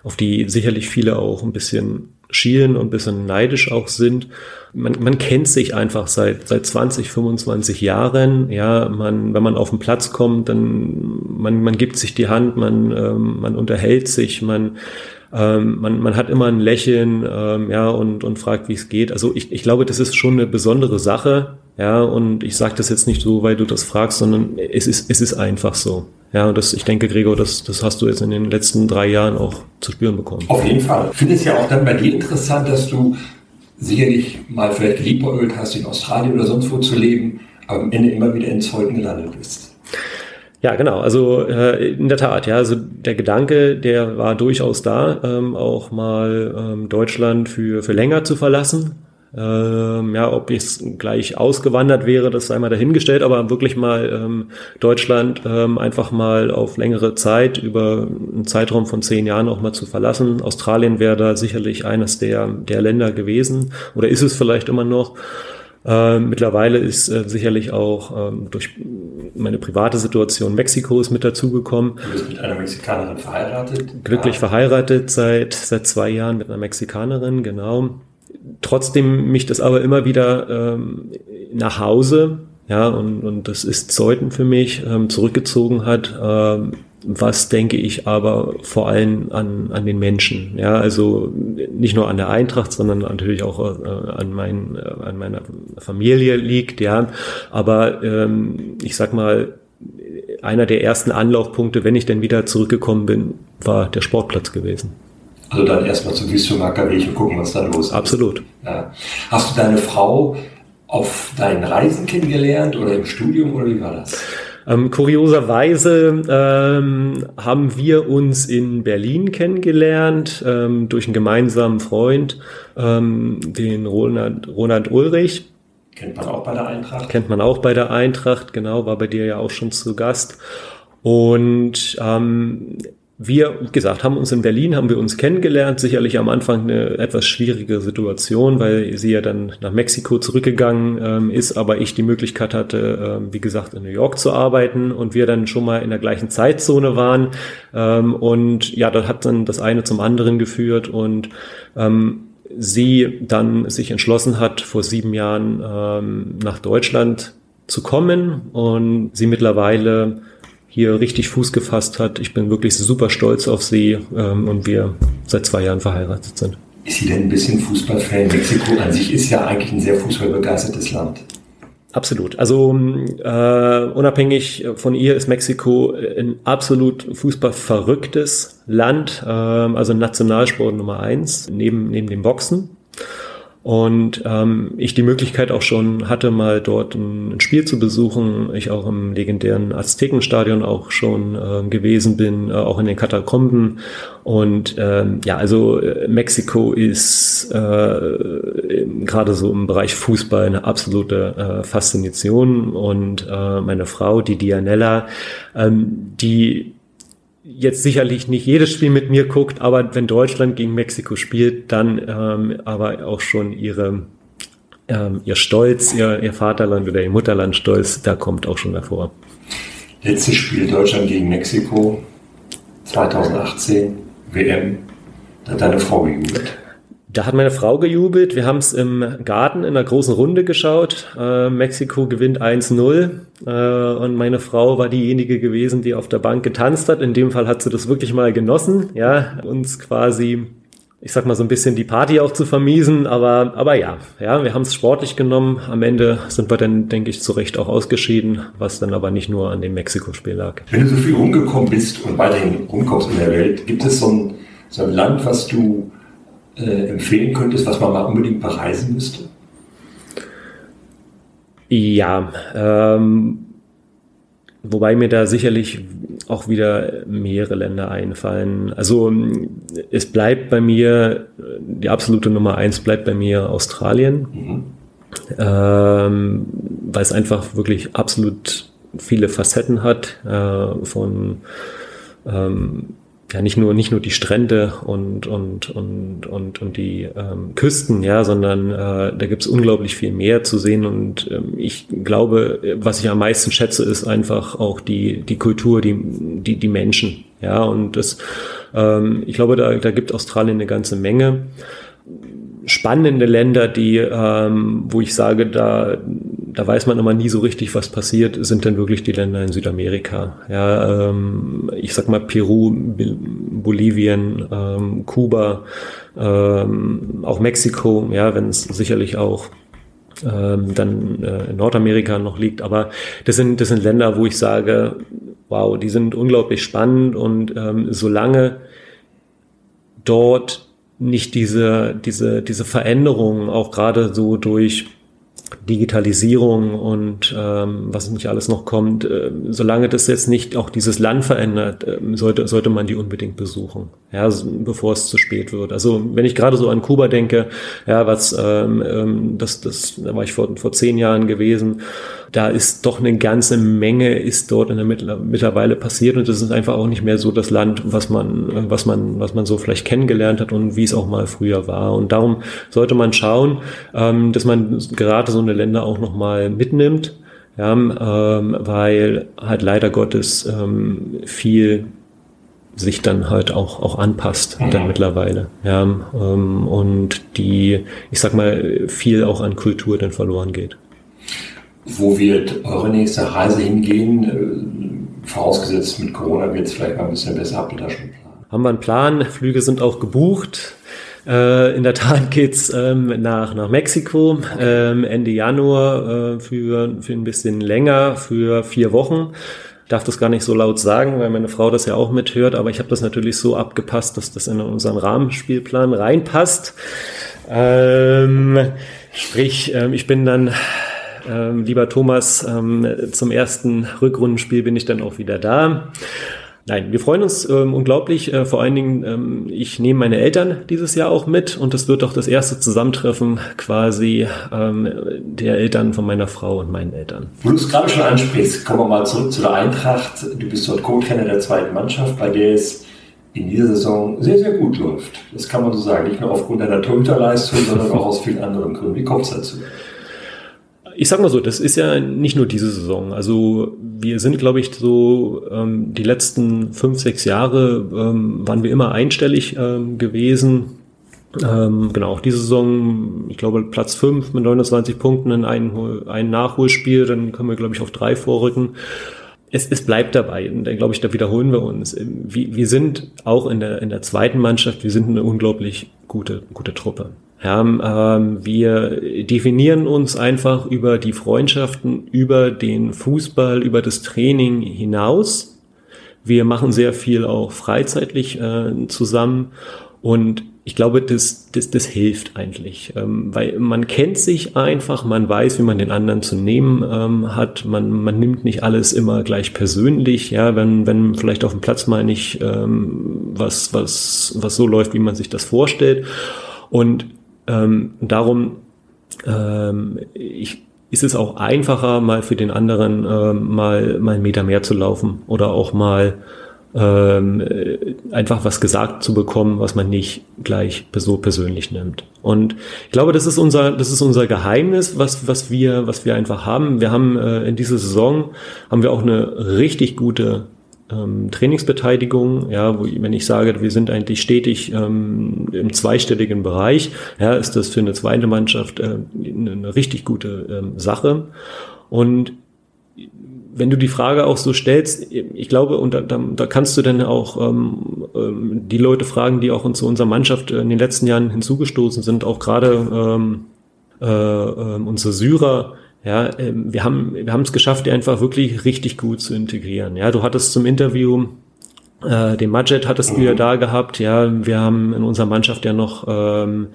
auf die sicherlich viele auch ein bisschen schielen und ein bisschen neidisch auch sind. Man, man kennt sich einfach seit, seit 20, 25 Jahren. Ja, man, wenn man auf den Platz kommt, dann man, man gibt sich die Hand, man, ähm, man unterhält sich, man, ähm, man, man hat immer ein Lächeln, ähm, ja, und, und fragt, wie es geht. Also ich, ich glaube, das ist schon eine besondere Sache, ja, und ich sage das jetzt nicht so, weil du das fragst, sondern es ist, es ist einfach so. Ja, und das, ich denke, Gregor, das, das hast du jetzt in den letzten drei Jahren auch zu spüren bekommen. Auf jeden Fall. Ich finde es ja auch dann bei dir interessant, dass du sicherlich mal vielleicht geliebäugelt hast, in Australien oder sonst wo zu leben, aber am Ende immer wieder in Zeugen gelandet bist. Ja, genau. Also äh, in der Tat, ja, also der Gedanke, der war durchaus da, ähm, auch mal ähm, Deutschland für, für länger zu verlassen. Ähm, ja, ob ich gleich ausgewandert wäre, das sei mal dahingestellt, aber wirklich mal ähm, Deutschland ähm, einfach mal auf längere Zeit, über einen Zeitraum von zehn Jahren auch mal zu verlassen. Australien wäre da sicherlich eines der, der Länder gewesen oder ist es vielleicht immer noch. Äh, mittlerweile ist äh, sicherlich auch ähm, durch meine private Situation Mexiko ist mit dazugekommen. Du bist mit einer Mexikanerin verheiratet? Glücklich ja. verheiratet seit, seit zwei Jahren mit einer Mexikanerin, genau. Trotzdem mich das aber immer wieder ähm, nach Hause, ja, und, und das ist Zeuten für mich, ähm, zurückgezogen hat. Ähm, was denke ich aber vor allem an, an den Menschen. Ja, also nicht nur an der Eintracht, sondern natürlich auch äh, an, mein, äh, an meiner Familie liegt, ja. Aber ähm, ich sag mal, einer der ersten Anlaufpunkte, wenn ich denn wieder zurückgekommen bin, war der Sportplatz gewesen. Also dann erstmal zum Wüstenmarker Weg und gucken, was da los ist. Absolut. Ja. Hast du deine Frau auf deinen Reisen kennengelernt oder im Studium oder wie war das? Ähm, kurioserweise ähm, haben wir uns in Berlin kennengelernt ähm, durch einen gemeinsamen Freund, ähm, den Ronald, Ronald Ulrich. Kennt man auch bei der Eintracht? Kennt man auch bei der Eintracht, genau, war bei dir ja auch schon zu Gast. Und ähm, wir, wie gesagt, haben uns in Berlin, haben wir uns kennengelernt, sicherlich am Anfang eine etwas schwierige Situation, weil sie ja dann nach Mexiko zurückgegangen ähm, ist, aber ich die Möglichkeit hatte, ähm, wie gesagt, in New York zu arbeiten und wir dann schon mal in der gleichen Zeitzone waren. Ähm, und ja, das hat dann das eine zum anderen geführt und ähm, sie dann sich entschlossen hat, vor sieben Jahren ähm, nach Deutschland zu kommen und sie mittlerweile hier richtig Fuß gefasst hat. Ich bin wirklich super stolz auf sie ähm, und wir seit zwei Jahren verheiratet sind. Ist sie denn ein bisschen Fußballfan? Mexiko an sich ist ja eigentlich ein sehr fußballbegeistertes Land. Absolut. Also äh, unabhängig von ihr ist Mexiko ein absolut fußballverrücktes Land, äh, also Nationalsport Nummer eins neben neben dem Boxen. Und ähm, ich die Möglichkeit auch schon hatte, mal dort ein, Spiel zu besuchen. Ich auch im legendären Aztekenstadion auch schon äh, gewesen bin, äh, auch in den Katakomben. Und ähm, ja, also äh, Mexiko ist äh, gerade so im Bereich Fußball eine absolute äh, Faszination. Und äh, meine Frau, die Dianella, ähm, die jetzt sicherlich nicht jedes Spiel mit mir guckt, aber wenn Deutschland gegen Mexiko spielt, dann ähm, aber auch schon ihre ähm, ihr Stolz, ihr, ihr Vaterland oder ihr Mutterland Stolz, da kommt auch schon davor. Letztes Spiel Deutschland gegen Mexiko 2018 WM, da hat deine Frau gejubelt. Da hat meine Frau gejubelt. Wir haben es im Garten in einer großen Runde geschaut. Äh, Mexiko gewinnt 1-0 äh, und meine Frau war diejenige gewesen, die auf der Bank getanzt hat. In dem Fall hat sie das wirklich mal genossen, ja, uns quasi, ich sag mal so ein bisschen die Party auch zu vermiesen. Aber, aber ja, ja, wir haben es sportlich genommen. Am Ende sind wir dann, denke ich, zu Recht auch ausgeschieden, was dann aber nicht nur an dem Mexiko-Spiel lag. Wenn du so viel rumgekommen bist und weiterhin rumkommst in der Welt, gibt es so ein, so ein Land, was du äh, empfehlen könntest, was man mal unbedingt bereisen müsste? Ja, ähm, wobei mir da sicherlich auch wieder mehrere Länder einfallen. Also es bleibt bei mir, die absolute Nummer eins bleibt bei mir Australien, mhm. ähm, weil es einfach wirklich absolut viele Facetten hat äh, von ähm, ja nicht nur nicht nur die Strände und und und und und die ähm, Küsten, ja, sondern äh, da gibt's unglaublich viel mehr zu sehen und ähm, ich glaube, was ich am meisten schätze, ist einfach auch die die Kultur, die die die Menschen, ja und das ähm, ich glaube, da da gibt Australien eine ganze Menge spannende Länder, die, ähm, wo ich sage, da, da weiß man immer nie so richtig, was passiert, sind dann wirklich die Länder in Südamerika. Ja, ähm, ich sag mal Peru, Bolivien, ähm, Kuba, ähm, auch Mexiko, ja, wenn es sicherlich auch ähm, dann äh, in Nordamerika noch liegt. Aber das sind, das sind Länder, wo ich sage, wow, die sind unglaublich spannend und ähm, solange dort nicht diese, diese, diese Veränderungen, auch gerade so durch Digitalisierung und ähm, was nicht alles noch kommt, äh, solange das jetzt nicht auch dieses Land verändert, äh, sollte, sollte man die unbedingt besuchen. ja, bevor es zu spät wird. Also wenn ich gerade so an Kuba denke, ja, was ähm, ähm, das, das, da war ich vor, vor zehn Jahren gewesen, da ist doch eine ganze Menge ist dort in der mittlerweile passiert und es ist einfach auch nicht mehr so das Land, was man, was man, was man so vielleicht kennengelernt hat und wie es auch mal früher war. Und darum sollte man schauen, ähm, dass man gerade so eine Länder auch nochmal mitnimmt ja, ähm, weil halt leider Gottes ähm, viel sich dann halt auch, auch anpasst mhm. dann mittlerweile. Ja, ähm, und die, ich sag mal, viel auch an Kultur dann verloren geht. Wo wird eure nächste Reise hingehen? Äh, vorausgesetzt mit Corona wird es vielleicht mal ein bisschen besser, habt ihr da schon Plan? Haben wir einen Plan, Flüge sind auch gebucht. Äh, in der Tat geht's ähm, nach, nach Mexiko ähm, Ende Januar äh, für, für ein bisschen länger, für vier Wochen. Ich darf das gar nicht so laut sagen, weil meine Frau das ja auch mithört, aber ich habe das natürlich so abgepasst, dass das in unseren Rahmenspielplan reinpasst. Ähm, sprich, ähm, ich bin dann ähm, lieber Thomas, ähm, zum ersten Rückrundenspiel bin ich dann auch wieder da. Nein, wir freuen uns ähm, unglaublich. Äh, vor allen Dingen, ähm, ich nehme meine Eltern dieses Jahr auch mit und das wird auch das erste Zusammentreffen quasi ähm, der Eltern von meiner Frau und meinen Eltern. Wo du es gerade schon ansprichst, kommen wir mal zurück zu der Eintracht. Du bist dort Co-Trainer der zweiten Mannschaft, bei der es in dieser Saison sehr, sehr gut läuft. Das kann man so sagen. Nicht nur aufgrund deiner Torhüterleistung, sondern auch aus vielen anderen Gründen. Wie kommt es dazu? Ich sag mal so, das ist ja nicht nur diese Saison. Also wir sind, glaube ich, so ähm, die letzten fünf, sechs Jahre ähm, waren wir immer einstellig ähm, gewesen. Ähm, genau, auch diese Saison, ich glaube, Platz fünf mit 29 Punkten in ein, ein Nachholspiel, dann können wir, glaube ich, auf drei vorrücken. Es, es bleibt dabei, und dann glaube ich, da wiederholen wir uns. Wir, wir sind auch in der, in der zweiten Mannschaft, wir sind eine unglaublich gute, gute Truppe. Ja, ähm, wir definieren uns einfach über die Freundschaften, über den Fußball, über das Training hinaus. Wir machen sehr viel auch freizeitlich äh, zusammen und ich glaube, das, das, das hilft eigentlich, ähm, weil man kennt sich einfach, man weiß, wie man den anderen zu nehmen ähm, hat, man, man nimmt nicht alles immer gleich persönlich, ja, wenn, wenn vielleicht auf dem Platz mal nicht ähm, was, was, was so läuft, wie man sich das vorstellt. Und ähm, darum ähm, ich, ist es auch einfacher, mal für den anderen ähm, mal, mal einen Meter mehr zu laufen oder auch mal ähm, einfach was gesagt zu bekommen, was man nicht gleich so persönlich nimmt. Und ich glaube, das ist unser, das ist unser Geheimnis, was, was wir, was wir einfach haben. Wir haben äh, in dieser Saison haben wir auch eine richtig gute ähm, Trainingsbeteiligung, ja, wo, wenn ich sage, wir sind eigentlich stetig ähm, im zweistelligen Bereich, ja, ist das für eine zweite Mannschaft äh, eine richtig gute ähm, Sache. Und wenn du die Frage auch so stellst, ich glaube, und da, da, kannst du dann auch ähm, ähm, die Leute fragen, die auch zu unserer Mannschaft in den letzten Jahren hinzugestoßen sind, auch gerade ähm, äh, äh, unsere Syrer, ja, ähm, wir haben wir haben es geschafft, die einfach wirklich richtig gut zu integrieren. Ja, du hattest zum Interview äh, den Majed hattest du ja mhm. da gehabt. Ja, wir haben in unserer Mannschaft ja noch ähm,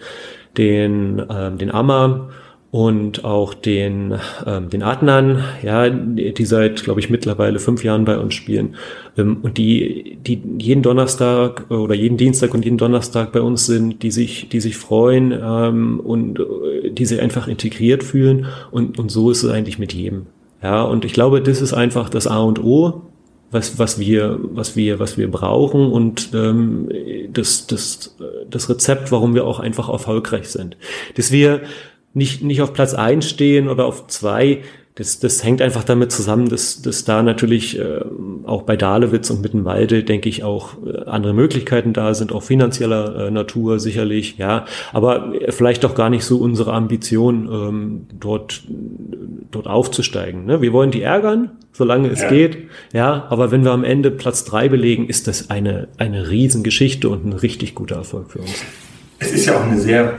den ähm, den Amma und auch den, ähm, den Adnan, ja, die seit, glaube ich, mittlerweile fünf Jahren bei uns spielen ähm, und die, die jeden Donnerstag oder jeden Dienstag und jeden Donnerstag bei uns sind, die sich, die sich freuen ähm, und äh, die sich einfach integriert fühlen und, und so ist es eigentlich mit jedem. Ja, und ich glaube, das ist einfach das A und O, was, was wir, was wir, was wir brauchen und ähm, das, das, das Rezept, warum wir auch einfach erfolgreich sind. Dass wir nicht, nicht auf Platz eins stehen oder auf zwei, das, das hängt einfach damit zusammen, dass, dass da natürlich äh, auch bei Dahlewitz und Mittenwalde, denke ich, auch äh, andere Möglichkeiten da sind, auch finanzieller äh, Natur sicherlich, ja, aber vielleicht auch gar nicht so unsere Ambition, ähm, dort, dort aufzusteigen. Ne? Wir wollen die ärgern, solange es ja. geht, ja, aber wenn wir am Ende Platz drei belegen, ist das eine, eine Riesengeschichte und ein richtig guter Erfolg für uns. Es ist ja auch eine sehr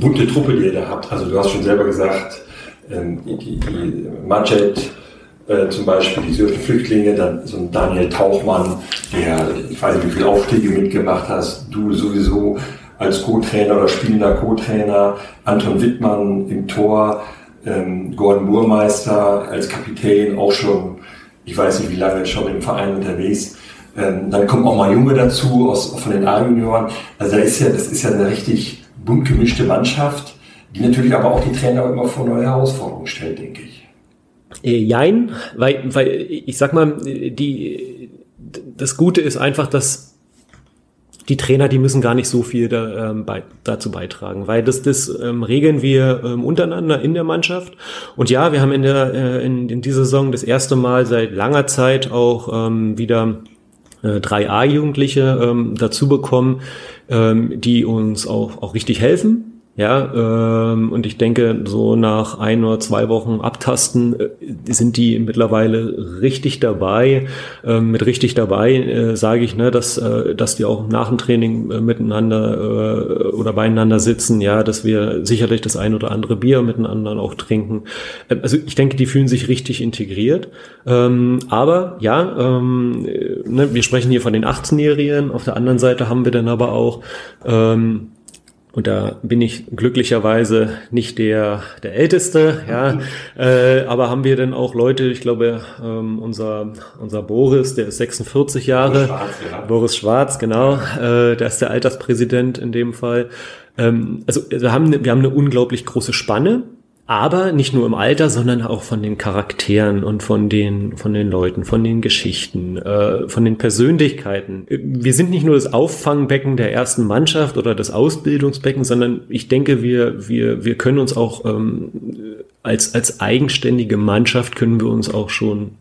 bunte Truppe, die ihr da habt. Also du hast schon selber gesagt, ähm, die, die, Majed äh, zum Beispiel, die syrischen Flüchtlinge, dann so ein Daniel Tauchmann, der, ich weiß nicht, wie viele Aufstiege mitgemacht hast, du sowieso als Co-Trainer oder spielender Co-Trainer, Anton Wittmann im Tor, ähm, Gordon Burmeister als Kapitän, auch schon, ich weiß nicht, wie lange schon im Verein unterwegs. Ähm, dann kommen auch mal Junge dazu aus, von den A-Junioren. Also da ist ja, das ist ja eine richtig bunt gemischte Mannschaft, die natürlich aber auch die Trainer immer vor neue Herausforderungen stellt, denke ich. Äh, jein, weil, weil ich sag mal, die, das Gute ist einfach, dass die Trainer, die müssen gar nicht so viel da, ähm, bei, dazu beitragen, weil das, das ähm, regeln wir ähm, untereinander in der Mannschaft. Und ja, wir haben in der äh, in, in dieser Saison das erste Mal seit langer Zeit auch ähm, wieder äh, drei A-Jugendliche ähm, dazu bekommen, ähm, die uns auch, auch richtig helfen ja, ähm, und ich denke, so nach ein oder zwei Wochen Abtasten äh, sind die mittlerweile richtig dabei. Ähm, mit richtig dabei äh, sage ich, ne, dass, äh, dass die auch nach dem Training äh, miteinander äh, oder beieinander sitzen, ja, dass wir sicherlich das ein oder andere Bier miteinander auch trinken. Ähm, also ich denke, die fühlen sich richtig integriert. Ähm, aber ja, ähm, äh, ne, wir sprechen hier von den 18-Jährigen. Auf der anderen Seite haben wir dann aber auch ähm, und da bin ich glücklicherweise nicht der, der Älteste, ja. äh, aber haben wir denn auch Leute, ich glaube, ähm, unser, unser Boris, der ist 46 Jahre. Boris Schwarz, ja. Boris Schwarz genau. Äh, der ist der Alterspräsident in dem Fall. Ähm, also wir haben, wir haben eine unglaublich große Spanne aber nicht nur im Alter, sondern auch von den Charakteren und von den, von den Leuten, von den Geschichten, äh, von den Persönlichkeiten. Wir sind nicht nur das Auffangbecken der ersten Mannschaft oder das Ausbildungsbecken, sondern ich denke, wir, wir, wir können uns auch ähm, als, als eigenständige Mannschaft können wir uns auch schon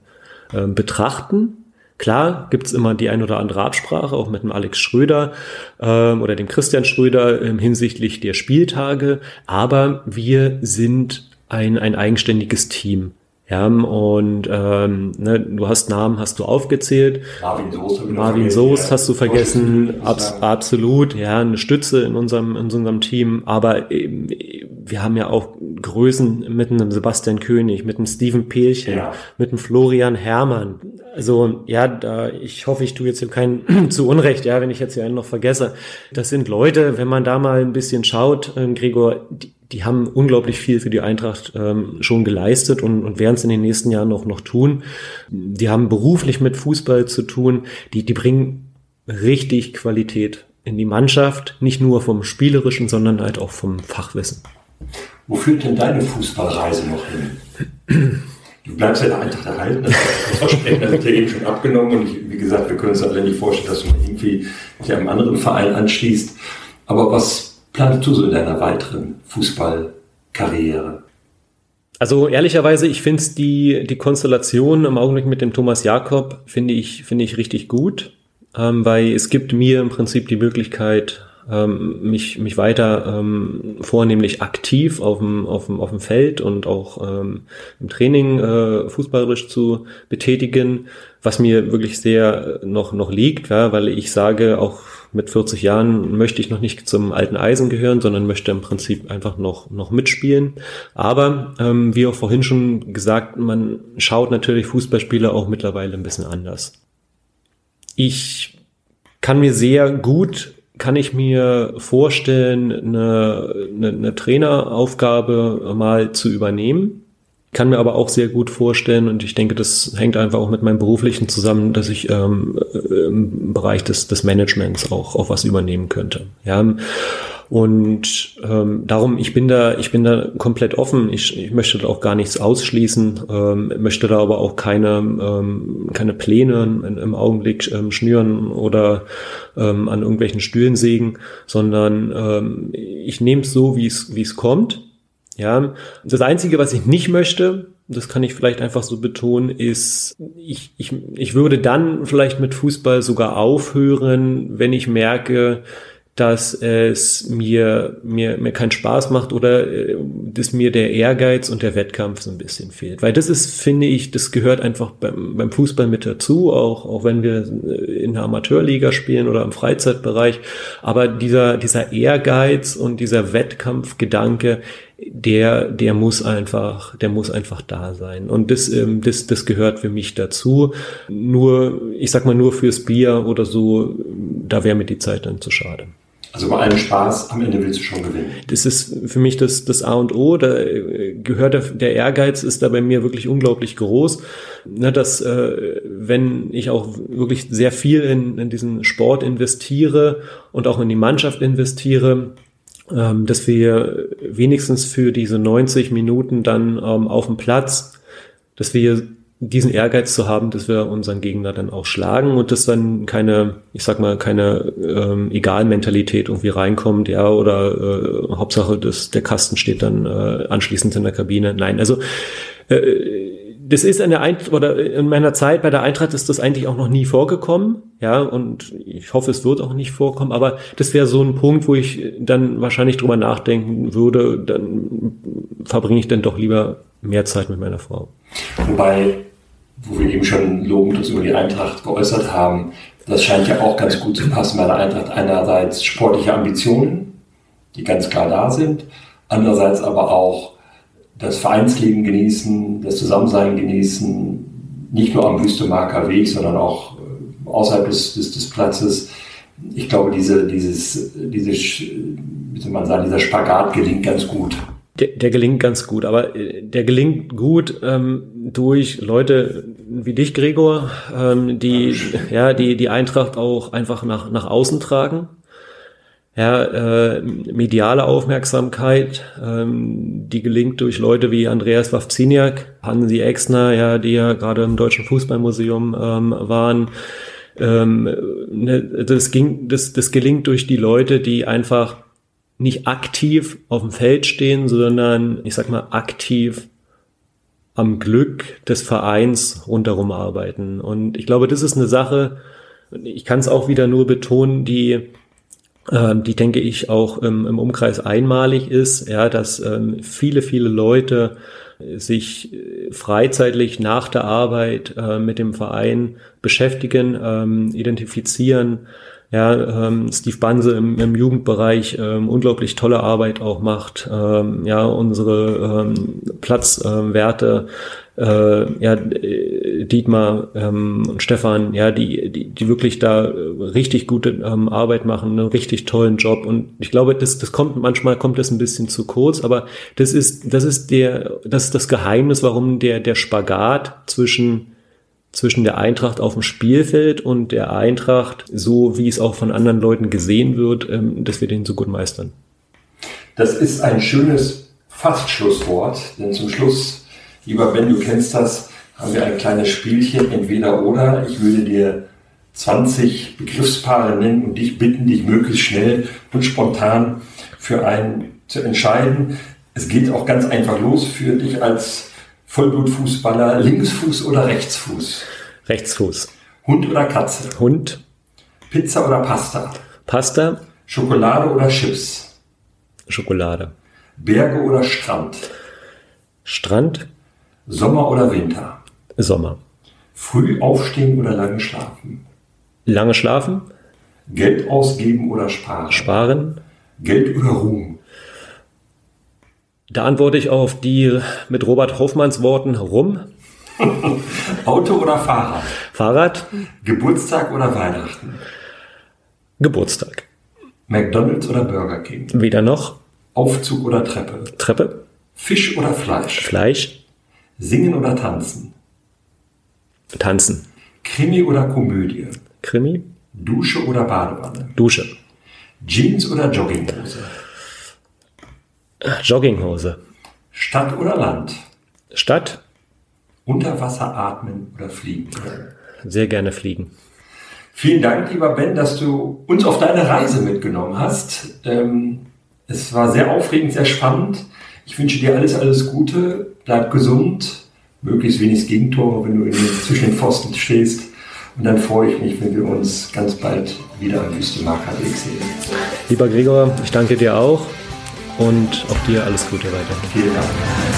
äh, betrachten Klar gibt's immer die ein oder andere Absprache, auch mit dem Alex Schröder ähm, oder dem Christian Schröder ähm, hinsichtlich der Spieltage, aber wir sind ein, ein eigenständiges Team. Ja, und ähm, ne, du hast Namen, hast du aufgezählt. Marvin Soest, Marvin Soest hast du vergessen. Abs absolut, ja, eine Stütze in unserem, in unserem Team. Aber ähm, wir haben ja auch Größen mit einem Sebastian König, mit einem Steven Peelchen, ja. mit einem Florian Herrmann. Also ja, da, ich hoffe, ich tue jetzt hier keinen <clears throat> zu Unrecht, ja, wenn ich jetzt hier einen noch vergesse. Das sind Leute, wenn man da mal ein bisschen schaut, äh, Gregor, die, die haben unglaublich viel für die Eintracht ähm, schon geleistet und, und werden es in den nächsten Jahren noch, noch tun. Die haben beruflich mit Fußball zu tun. Die, die bringen richtig Qualität in die Mannschaft, nicht nur vom Spielerischen, sondern halt auch vom Fachwissen. Wo führt denn deine Fußballreise noch hin? Du bleibst ja der Eintracht erhalten, das Versprechen ist ja eben schon abgenommen und ich, wie gesagt, wir können uns alle nicht vorstellen, dass du irgendwie dich einem anderen Verein anschließt. Aber was planst du so in deiner weiteren Fußballkarriere? Also ehrlicherweise, ich finde die, die Konstellation im Augenblick mit dem Thomas Jakob, finde ich, finde ich richtig gut, ähm, weil es gibt mir im Prinzip die Möglichkeit, ähm, mich, mich weiter ähm, vornehmlich aktiv auf dem, auf dem, auf dem Feld und auch ähm, im Training äh, fußballerisch zu betätigen, was mir wirklich sehr noch, noch liegt, ja, weil ich sage, auch mit 40 Jahren möchte ich noch nicht zum alten Eisen gehören, sondern möchte im Prinzip einfach noch, noch mitspielen. Aber ähm, wie auch vorhin schon gesagt, man schaut natürlich Fußballspieler auch mittlerweile ein bisschen anders. Ich kann mir sehr gut kann ich mir vorstellen, eine, eine, eine Traineraufgabe mal zu übernehmen. Kann mir aber auch sehr gut vorstellen, und ich denke, das hängt einfach auch mit meinem beruflichen zusammen, dass ich ähm, im Bereich des, des Managements auch, auch was übernehmen könnte. Ja, und ähm, darum, ich bin da, ich bin da komplett offen. Ich, ich möchte da auch gar nichts ausschließen, ähm, möchte da aber auch keine, ähm, keine Pläne in, im Augenblick ähm, schnüren oder ähm, an irgendwelchen Stühlen sägen, sondern ähm, ich nehme es so, wie es kommt. Ja, das Einzige, was ich nicht möchte, das kann ich vielleicht einfach so betonen, ist, ich, ich, ich würde dann vielleicht mit Fußball sogar aufhören, wenn ich merke, dass es mir, mir, mir keinen Spaß macht oder äh, dass mir der Ehrgeiz und der Wettkampf so ein bisschen fehlt. Weil das ist, finde ich, das gehört einfach beim, beim Fußball mit dazu, auch, auch wenn wir äh, in der Amateurliga spielen oder im Freizeitbereich. Aber dieser, dieser Ehrgeiz und dieser Wettkampfgedanke, der, der muss einfach, der muss einfach da sein. Und das, ähm, das, das gehört für mich dazu. Nur, ich sag mal, nur fürs Bier oder so, da wäre mir die Zeit dann zu schade. Also bei allem Spaß, am Ende willst du schon gewinnen. Das ist für mich das, das A und O. Da äh, gehört der, der Ehrgeiz ist da bei mir wirklich unglaublich groß. Ne, dass äh, wenn ich auch wirklich sehr viel in, in diesen Sport investiere und auch in die Mannschaft investiere, ähm, dass wir wenigstens für diese 90 Minuten dann ähm, auf dem Platz, dass wir diesen Ehrgeiz zu haben, dass wir unseren Gegner dann auch schlagen und dass dann keine, ich sag mal, keine ähm, Egal-Mentalität irgendwie reinkommt, ja, oder äh, Hauptsache, dass der Kasten steht dann äh, anschließend in der Kabine. Nein, also äh, das ist in der Eintracht oder in meiner Zeit bei der Eintracht ist das eigentlich auch noch nie vorgekommen, ja, und ich hoffe, es wird auch nicht vorkommen, aber das wäre so ein Punkt, wo ich dann wahrscheinlich drüber nachdenken würde, dann verbringe ich dann doch lieber mehr Zeit mit meiner Frau. Wobei wo wir eben schon lobend uns über die Eintracht geäußert haben, das scheint ja auch ganz gut zu passen bei der Eintracht. Einerseits sportliche Ambitionen, die ganz klar da sind, andererseits aber auch das Vereinsleben genießen, das Zusammensein genießen, nicht nur am Wüstemarker Weg, sondern auch äh, außerhalb des, des, des Platzes. Ich glaube, diese, dieses, dieses, wie soll man sagen, dieser Spagat gelingt ganz gut. Der, der gelingt ganz gut, aber äh, der gelingt gut ähm, durch Leute wie dich, Gregor, ähm, die ja die die Eintracht auch einfach nach nach außen tragen. Ja, äh, mediale Aufmerksamkeit, ähm, die gelingt durch Leute wie Andreas Wawziniak, Hansi Exner, ja, die ja gerade im Deutschen Fußballmuseum ähm, waren. Ähm, ne, das, ging, das, das gelingt durch die Leute, die einfach nicht aktiv auf dem Feld stehen, sondern ich sag mal aktiv am Glück des Vereins rundherum arbeiten. Und ich glaube, das ist eine Sache, ich kann es auch wieder nur betonen, die, äh, die denke ich auch ähm, im Umkreis einmalig ist, ja, dass ähm, viele, viele Leute sich äh, freizeitlich nach der Arbeit äh, mit dem Verein beschäftigen, ähm, identifizieren, ja, ähm, Steve Banse im, im Jugendbereich ähm, unglaublich tolle Arbeit auch macht. Ähm, ja, unsere ähm, Platzwerte, äh, ja, Dietmar ähm, und Stefan, ja, die, die, die wirklich da richtig gute ähm, Arbeit machen, einen richtig tollen Job. Und ich glaube, das, das kommt manchmal kommt das ein bisschen zu kurz, aber das ist, das ist der, das ist das Geheimnis, warum der, der Spagat zwischen zwischen der Eintracht auf dem Spielfeld und der Eintracht, so wie es auch von anderen Leuten gesehen wird, ähm, dass wir den so gut meistern. Das ist ein schönes Fastschlusswort, denn zum Schluss, lieber Ben, du kennst das, haben wir ein kleines Spielchen, entweder oder. Ich würde dir 20 Begriffspaare nennen und dich bitten, dich möglichst schnell und spontan für einen zu entscheiden. Es geht auch ganz einfach los für dich als Vollblutfußballer, Linksfuß oder Rechtsfuß? Rechtsfuß. Hund oder Katze? Hund. Pizza oder Pasta? Pasta. Schokolade oder Chips? Schokolade. Berge oder Strand? Strand. Sommer oder Winter? Sommer. Früh aufstehen oder lange schlafen? Lange schlafen. Geld ausgeben oder sparen? Sparen. Geld oder Ruhm? Da antworte ich auf die mit Robert Hoffmanns Worten rum. <laughs> Auto oder Fahrrad? Fahrrad. Geburtstag oder Weihnachten? Geburtstag. McDonald's oder Burger King? Weder noch. Aufzug oder Treppe? Treppe. Fisch oder Fleisch? Fleisch. Singen oder tanzen? Tanzen. Krimi oder Komödie? Krimi. Dusche oder Badewanne? Dusche. Jeans oder Jogginghose? Jogginghose. Stadt oder Land? Stadt. Unter Wasser atmen oder fliegen? Sehr gerne fliegen. Vielen Dank, lieber Ben, dass du uns auf deine Reise mitgenommen hast. Ähm, es war sehr aufregend, sehr spannend. Ich wünsche dir alles, alles Gute. Bleib gesund. Möglichst wenig Gegentore, wenn du den, zwischen den Pfosten stehst. Und dann freue ich mich, wenn wir uns ganz bald wieder am Wüstenmarker Weg sehen. Lieber Gregor, ich danke dir auch und auch dir alles Gute weiterhin. Vielen Dank.